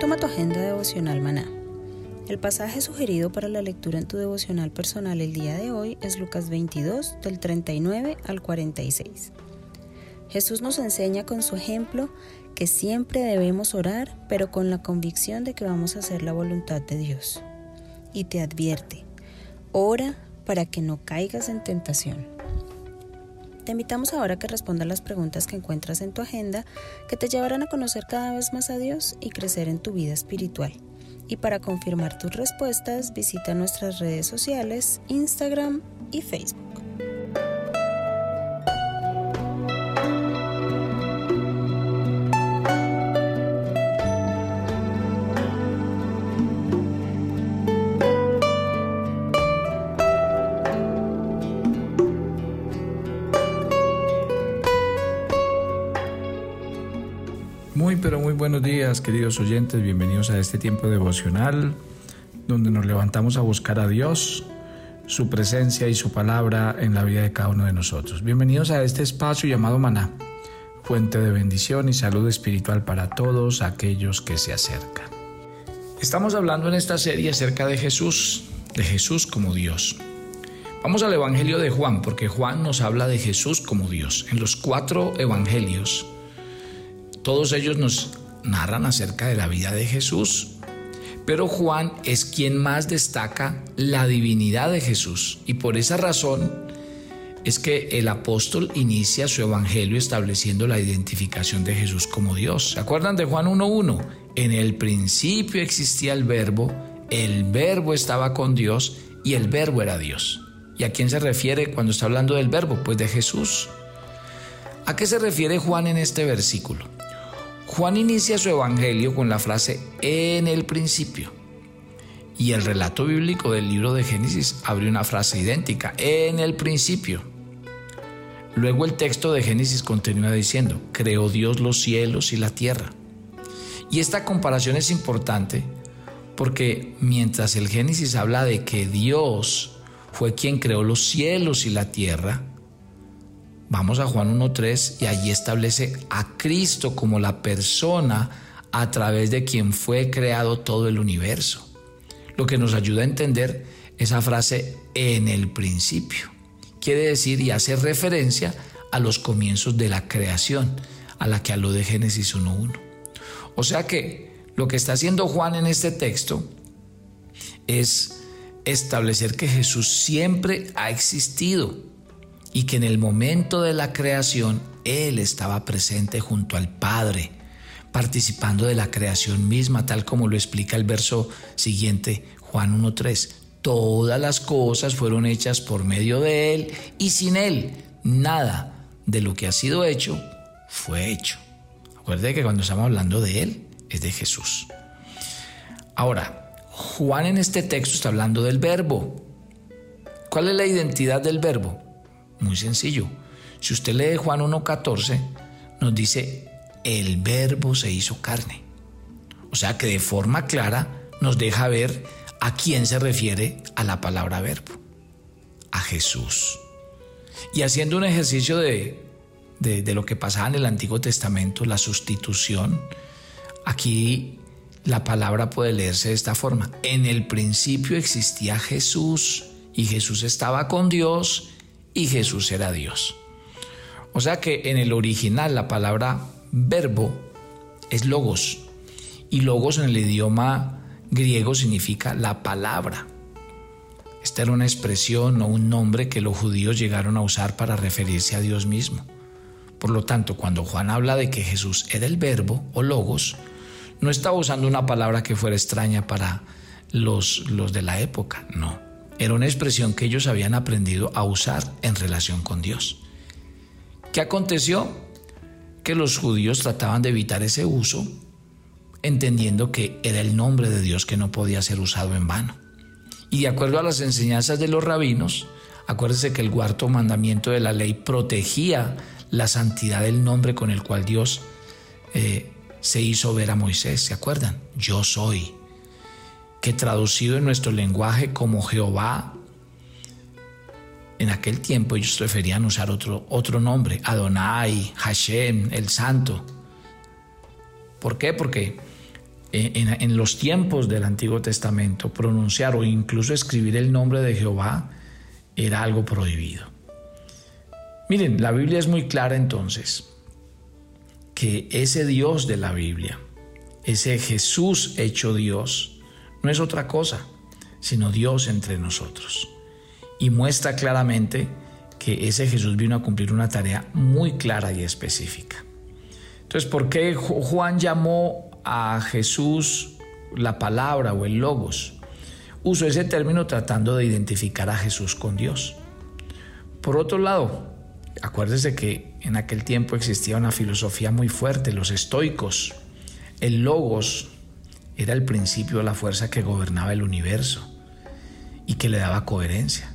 Toma tu agenda devocional maná. El pasaje sugerido para la lectura en tu devocional personal el día de hoy es Lucas 22 del 39 al 46. Jesús nos enseña con su ejemplo que siempre debemos orar, pero con la convicción de que vamos a hacer la voluntad de Dios. Y te advierte, ora para que no caigas en tentación. Te invitamos ahora a que respondas las preguntas que encuentras en tu agenda que te llevarán a conocer cada vez más a Dios y crecer en tu vida espiritual. Y para confirmar tus respuestas, visita nuestras redes sociales, Instagram y Facebook. Queridos oyentes, bienvenidos a este tiempo devocional donde nos levantamos a buscar a Dios, su presencia y su palabra en la vida de cada uno de nosotros. Bienvenidos a este espacio llamado Maná, fuente de bendición y salud espiritual para todos aquellos que se acercan. Estamos hablando en esta serie acerca de Jesús, de Jesús como Dios. Vamos al Evangelio de Juan, porque Juan nos habla de Jesús como Dios. En los cuatro Evangelios, todos ellos nos narran acerca de la vida de Jesús, pero Juan es quien más destaca la divinidad de Jesús y por esa razón es que el apóstol inicia su evangelio estableciendo la identificación de Jesús como Dios. ¿Se acuerdan de Juan 1.1? En el principio existía el verbo, el verbo estaba con Dios y el verbo era Dios. ¿Y a quién se refiere cuando está hablando del verbo? Pues de Jesús. ¿A qué se refiere Juan en este versículo? Juan inicia su evangelio con la frase en el principio. Y el relato bíblico del libro de Génesis abre una frase idéntica, en el principio. Luego el texto de Génesis continúa diciendo, creó Dios los cielos y la tierra. Y esta comparación es importante porque mientras el Génesis habla de que Dios fue quien creó los cielos y la tierra, Vamos a Juan 1.3 y allí establece a Cristo como la persona a través de quien fue creado todo el universo. Lo que nos ayuda a entender esa frase en el principio. Quiere decir y hace referencia a los comienzos de la creación, a la que habló de Génesis 1.1. O sea que lo que está haciendo Juan en este texto es establecer que Jesús siempre ha existido y que en el momento de la creación Él estaba presente junto al Padre, participando de la creación misma, tal como lo explica el verso siguiente, Juan 1.3. Todas las cosas fueron hechas por medio de Él y sin Él nada de lo que ha sido hecho fue hecho. Acuérdate que cuando estamos hablando de Él es de Jesús. Ahora, Juan en este texto está hablando del verbo. ¿Cuál es la identidad del verbo? Muy sencillo. Si usted lee Juan 1.14, nos dice, el verbo se hizo carne. O sea que de forma clara nos deja ver a quién se refiere a la palabra verbo. A Jesús. Y haciendo un ejercicio de, de, de lo que pasaba en el Antiguo Testamento, la sustitución, aquí la palabra puede leerse de esta forma. En el principio existía Jesús y Jesús estaba con Dios y Jesús era Dios. O sea que en el original la palabra verbo es logos y logos en el idioma griego significa la palabra. Esta era una expresión o un nombre que los judíos llegaron a usar para referirse a Dios mismo. Por lo tanto, cuando Juan habla de que Jesús era el verbo o logos, no estaba usando una palabra que fuera extraña para los, los de la época, no. Era una expresión que ellos habían aprendido a usar en relación con Dios. ¿Qué aconteció? Que los judíos trataban de evitar ese uso, entendiendo que era el nombre de Dios que no podía ser usado en vano. Y de acuerdo a las enseñanzas de los rabinos, acuérdense que el cuarto mandamiento de la ley protegía la santidad del nombre con el cual Dios eh, se hizo ver a Moisés. ¿Se acuerdan? Yo soy. Que traducido en nuestro lenguaje como Jehová, en aquel tiempo ellos preferían usar otro, otro nombre, Adonai, Hashem, el Santo. ¿Por qué? Porque en, los tiempos del Antiguo Testamento pronunciar o incluso escribir el nombre de Jehová era algo prohibido. Miren, la Biblia es muy clara entonces que ese Dios de la Biblia, ese Jesús hecho Dios, no es otra cosa, sino Dios entre nosotros. Y muestra claramente que ese Jesús vino a cumplir una tarea muy clara y específica. Entonces, ¿por qué Juan llamó a Jesús la palabra o el logos. Uso ese término tratando de identificar a Jesús con Dios. Por otro lado, acuérdese que en aquel tiempo existía una filosofía muy fuerte, los estoicos. El logos era el principio de la fuerza que gobernaba el universo y que le daba coherencia.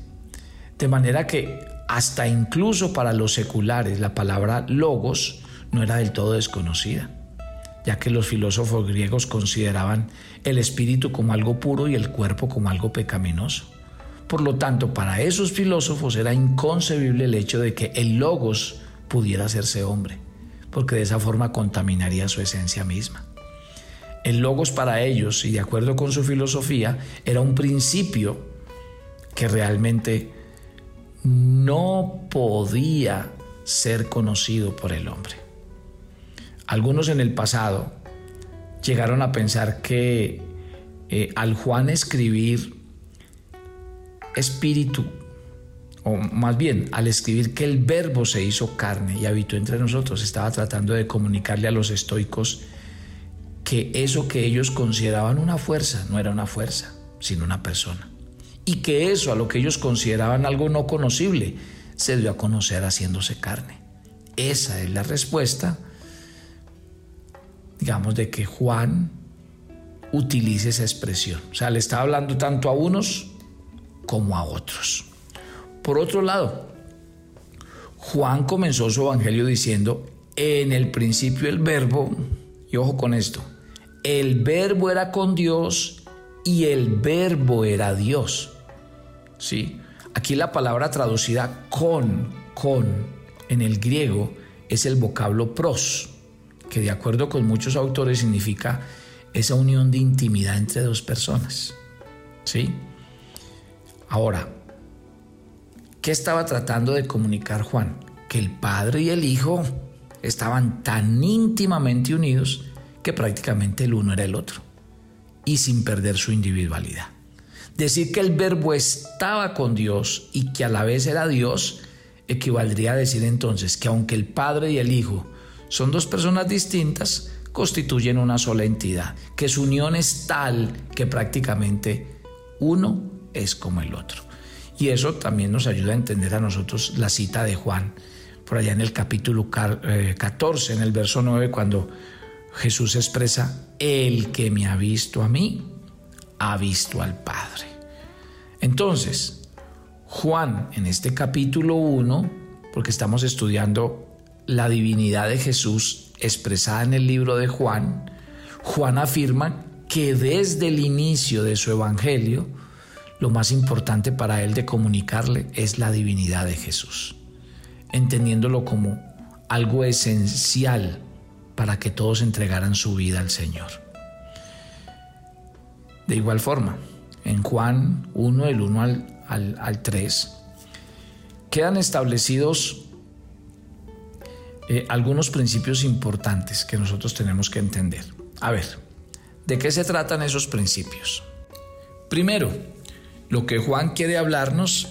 De manera que hasta incluso para los seculares la palabra logos no era del todo desconocida ya que los filósofos griegos consideraban el espíritu como algo puro y el cuerpo como algo pecaminoso. Por lo tanto, para esos filósofos era inconcebible el hecho de que el logos pudiera hacerse hombre, porque de esa forma contaminaría su esencia misma. El logos para ellos, y de acuerdo con su filosofía, era un principio que realmente no podía ser conocido por el hombre. Algunos en el pasado llegaron a pensar que eh, al Juan escribir espíritu, o más bien al escribir que el verbo se hizo carne y habitó entre nosotros, estaba tratando de comunicarle a los estoicos que eso que ellos consideraban una fuerza no era una fuerza, sino una persona. Y que eso a lo que ellos consideraban algo no conocible se dio a conocer haciéndose carne. Esa es la respuesta digamos, de que Juan utilice esa expresión. O sea, le está hablando tanto a unos como a otros. Por otro lado, Juan comenzó su evangelio diciendo, en el principio el verbo, y ojo con esto, el verbo era con Dios y el verbo era Dios. ¿Sí? Aquí la palabra traducida con, con, en el griego, es el vocablo pros que de acuerdo con muchos autores significa esa unión de intimidad entre dos personas. ¿Sí? Ahora, ¿qué estaba tratando de comunicar Juan? Que el padre y el hijo estaban tan íntimamente unidos que prácticamente el uno era el otro y sin perder su individualidad. Decir que el verbo estaba con Dios y que a la vez era Dios equivaldría a decir entonces que aunque el padre y el hijo son dos personas distintas, constituyen una sola entidad, que su unión es tal que prácticamente uno es como el otro. Y eso también nos ayuda a entender a nosotros la cita de Juan, por allá en el capítulo 14, eh, en el verso 9, cuando Jesús expresa, el que me ha visto a mí, ha visto al Padre. Entonces, Juan en este capítulo 1, porque estamos estudiando la divinidad de Jesús expresada en el libro de Juan, Juan afirma que desde el inicio de su evangelio, lo más importante para él de comunicarle es la divinidad de Jesús, entendiéndolo como algo esencial para que todos entregaran su vida al Señor. De igual forma, en Juan 1, del 1 al, al 3, quedan establecidos eh, algunos principios importantes que nosotros tenemos que entender. A ver, ¿de qué se tratan esos principios? Primero, lo que Juan quiere hablarnos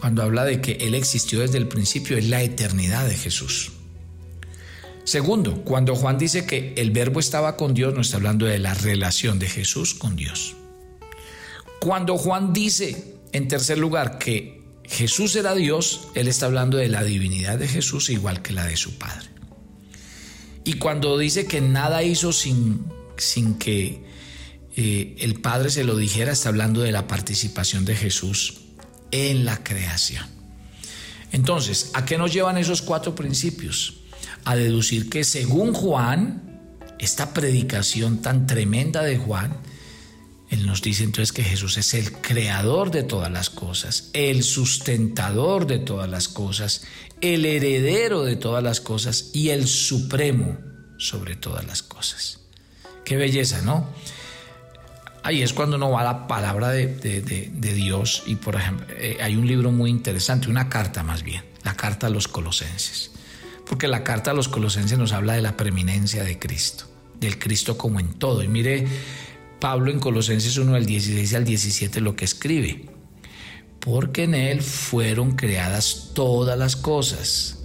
cuando habla de que Él existió desde el principio es la eternidad de Jesús. Segundo, cuando Juan dice que el verbo estaba con Dios, no está hablando de la relación de Jesús con Dios. Cuando Juan dice, en tercer lugar, que Jesús era Dios, Él está hablando de la divinidad de Jesús igual que la de su Padre. Y cuando dice que nada hizo sin, sin que eh, el Padre se lo dijera, está hablando de la participación de Jesús en la creación. Entonces, ¿a qué nos llevan esos cuatro principios? A deducir que según Juan, esta predicación tan tremenda de Juan, él nos dice entonces que Jesús es el creador de todas las cosas, el sustentador de todas las cosas, el heredero de todas las cosas y el supremo sobre todas las cosas. Qué belleza, ¿no? Ahí es cuando uno va a la palabra de, Dios y por ejemplo eh, hay un libro muy interesante, una carta más bien, la carta a los colosenses, porque la carta a los colosenses nos habla de la preeminencia de Cristo, del Cristo como en todo. Y mire Pablo en Colosenses 1 del 16 al 17 lo que escribe. Porque en Él fueron creadas todas las cosas,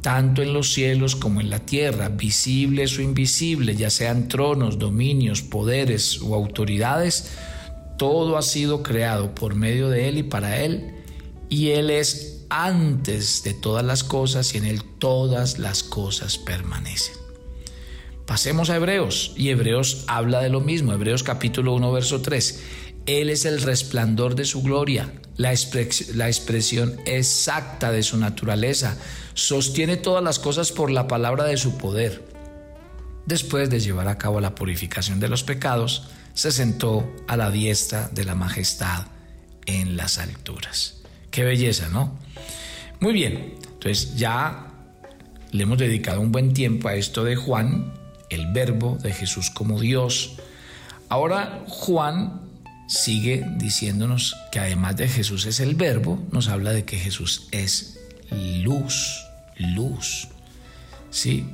tanto en los cielos como en la tierra, visibles o invisibles, ya sean tronos, dominios, poderes o autoridades, todo ha sido creado por medio de Él y para Él, y Él es antes de todas las cosas y en Él todas las cosas permanecen. Pasemos a Hebreos y Hebreos habla de lo mismo, Hebreos capítulo 1 verso 3. Él es el resplandor de su gloria, la, la expresión exacta de su naturaleza, sostiene todas las cosas por la palabra de su poder. Después de llevar a cabo la purificación de los pecados, se sentó a la diestra de la majestad en las alturas. Qué belleza, ¿no? Muy bien, entonces ya le hemos dedicado un buen tiempo a esto de Juan, el verbo de Jesús como Dios. Ahora Juan sigue diciéndonos que además de Jesús es el verbo, nos habla de que Jesús es luz, luz. ¿Sí?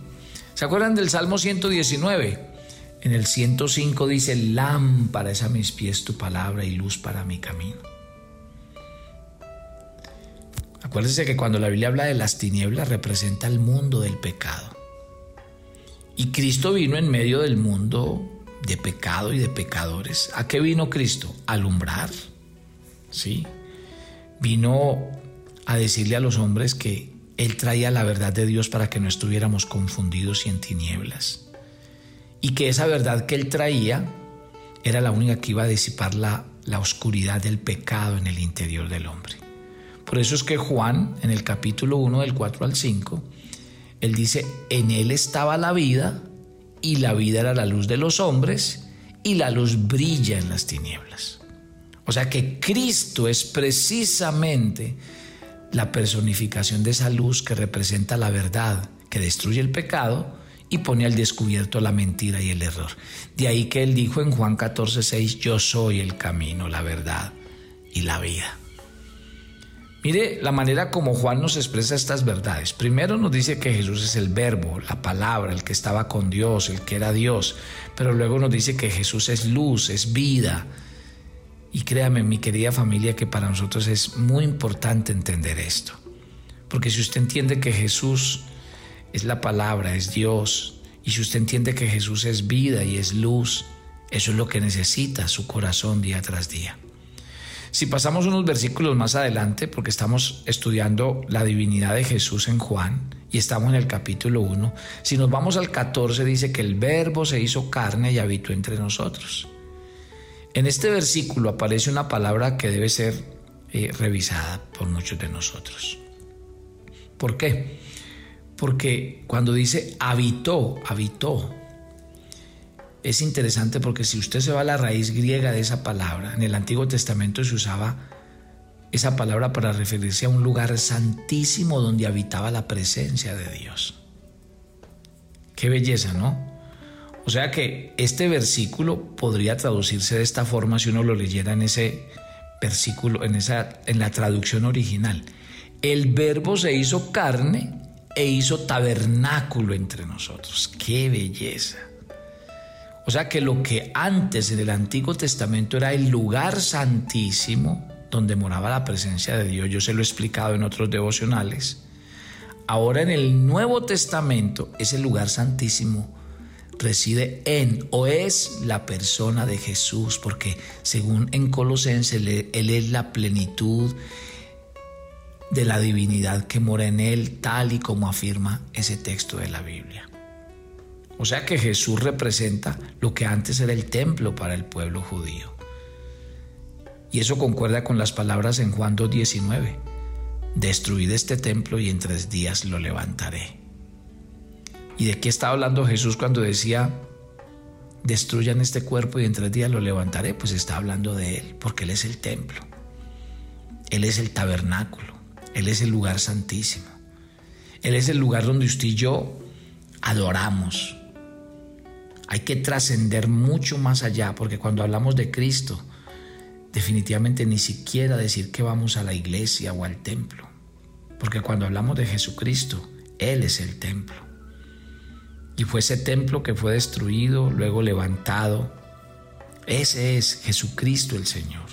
¿Se acuerdan del Salmo 119? En el 105 dice, lámpara es a mis pies tu palabra y luz para mi camino. Acuérdense que cuando la Biblia habla de las tinieblas representa el mundo del pecado. Y Cristo vino en medio del mundo de pecado y de pecadores. ¿A qué vino Cristo? A alumbrar. ¿Sí? Vino a decirle a los hombres que Él traía la verdad de Dios para que no estuviéramos confundidos y en tinieblas. Y que esa verdad que Él traía era la única que iba a disipar la, la oscuridad del pecado en el interior del hombre. Por eso es que Juan, en el capítulo 1 del 4 al 5, él dice, en Él estaba la vida y la vida era la luz de los hombres y la luz brilla en las tinieblas. O sea que Cristo es precisamente la personificación de esa luz que representa la verdad, que destruye el pecado y pone al descubierto la mentira y el error. De ahí que él dijo en Juan 14, 6, yo soy el camino, la verdad y la vida. Mire la manera como Juan nos expresa estas verdades. Primero nos dice que Jesús es el verbo, la palabra, el que estaba con Dios, el que era Dios. Pero luego nos dice que Jesús es luz, es vida. Y créame, mi querida familia, que para nosotros es muy importante entender esto. Porque si usted entiende que Jesús es la palabra, es Dios, y si usted entiende que Jesús es vida y es luz, eso es lo que necesita su corazón día tras día. Si pasamos unos versículos más adelante, porque estamos estudiando la divinidad de Jesús en Juan y estamos en el capítulo 1, si nos vamos al 14 dice que el verbo se hizo carne y habitó entre nosotros. En este versículo aparece una palabra que debe ser eh, revisada por muchos de nosotros. ¿Por qué? Porque cuando dice habitó, habitó, es interesante porque si usted se va a la raíz griega de esa palabra, en el Antiguo Testamento se usaba esa palabra para referirse a un lugar santísimo donde habitaba la presencia de Dios. Qué belleza, ¿no? O sea que este versículo podría traducirse de esta forma si uno lo leyera en ese versículo, en, esa, en la traducción original. el verbo se hizo carne e hizo tabernáculo entre nosotros. ¡Qué belleza! O sea que lo que antes en el Antiguo Testamento era el lugar santísimo, donde moraba la presencia de Dios, yo se lo he explicado en otros devocionales, ahora en el Nuevo Testamento ese lugar santísimo reside en o es la persona de Jesús, porque según en Colosenses, Él es la plenitud de la divinidad que mora en Él, tal y como afirma ese texto de la Biblia. O sea que Jesús representa lo que antes era el templo para el pueblo judío. Y eso concuerda con las palabras en Juan 2.19. Destruid este templo y en tres días lo levantaré. ¿Y de qué estaba hablando Jesús cuando decía, destruyan este cuerpo y en tres días lo levantaré? Pues está hablando de Él, porque Él es el templo. Él es el tabernáculo. Él es el lugar santísimo. Él es el lugar donde usted y yo adoramos. Hay que trascender mucho más allá, porque cuando hablamos de Cristo, definitivamente ni siquiera decir que vamos a la iglesia o al templo, porque cuando hablamos de Jesucristo, Él es el templo. Y fue ese templo que fue destruido, luego levantado. Ese es Jesucristo el Señor.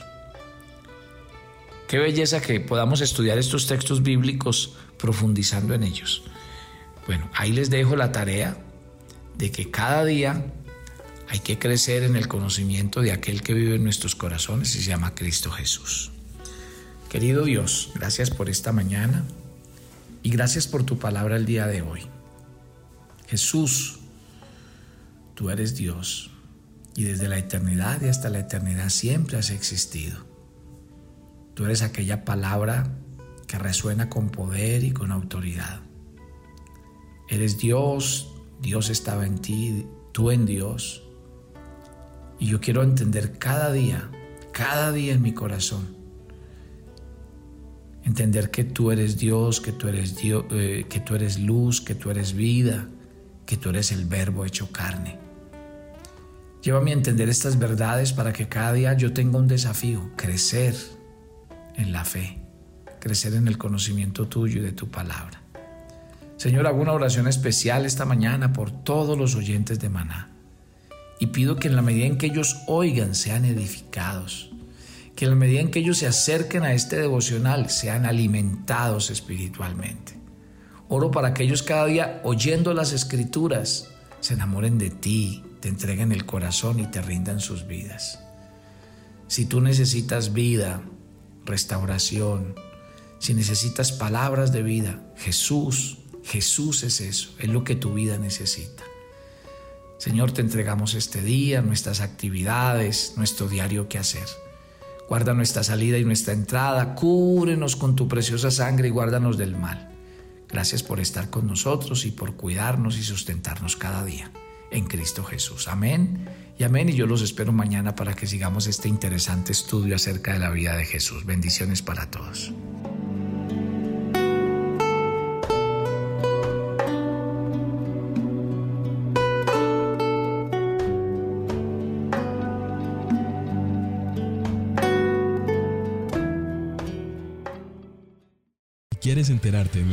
Qué belleza que podamos estudiar estos textos bíblicos profundizando en ellos. Bueno, ahí les dejo la tarea de que cada día hay que crecer en el conocimiento de aquel que vive en nuestros corazones y se llama Cristo Jesús. Querido Dios, gracias por esta mañana y gracias por tu palabra el día de hoy. Jesús, tú eres Dios y desde la eternidad y hasta la eternidad siempre has existido. Tú eres aquella palabra que resuena con poder y con autoridad. Eres Dios, Dios estaba en ti, tú en Dios. Y yo quiero entender cada día, cada día en mi corazón, entender que tú eres Dios, que tú eres Dios, eh, que tú eres luz, que tú eres vida, que tú eres el verbo hecho carne. Llévame a entender estas verdades para que cada día yo tenga un desafío, crecer en la fe, crecer en el conocimiento tuyo y de tu palabra. Señor, hago una oración especial esta mañana por todos los oyentes de Maná y pido que en la medida en que ellos oigan sean edificados, que en la medida en que ellos se acerquen a este devocional sean alimentados espiritualmente. Oro para que ellos cada día, oyendo las escrituras, se enamoren de ti, te entreguen el corazón y te rindan sus vidas. Si tú necesitas vida, restauración, si necesitas palabras de vida, Jesús, Jesús es eso, es lo que tu vida necesita. Señor, te entregamos este día, nuestras actividades, nuestro diario que hacer. Guarda nuestra salida y nuestra entrada, cúbrenos con tu preciosa sangre y guárdanos del mal. Gracias por estar con nosotros y por cuidarnos y sustentarnos cada día. En Cristo Jesús. Amén y amén. Y yo los espero mañana para que sigamos este interesante estudio acerca de la vida de Jesús. Bendiciones para todos.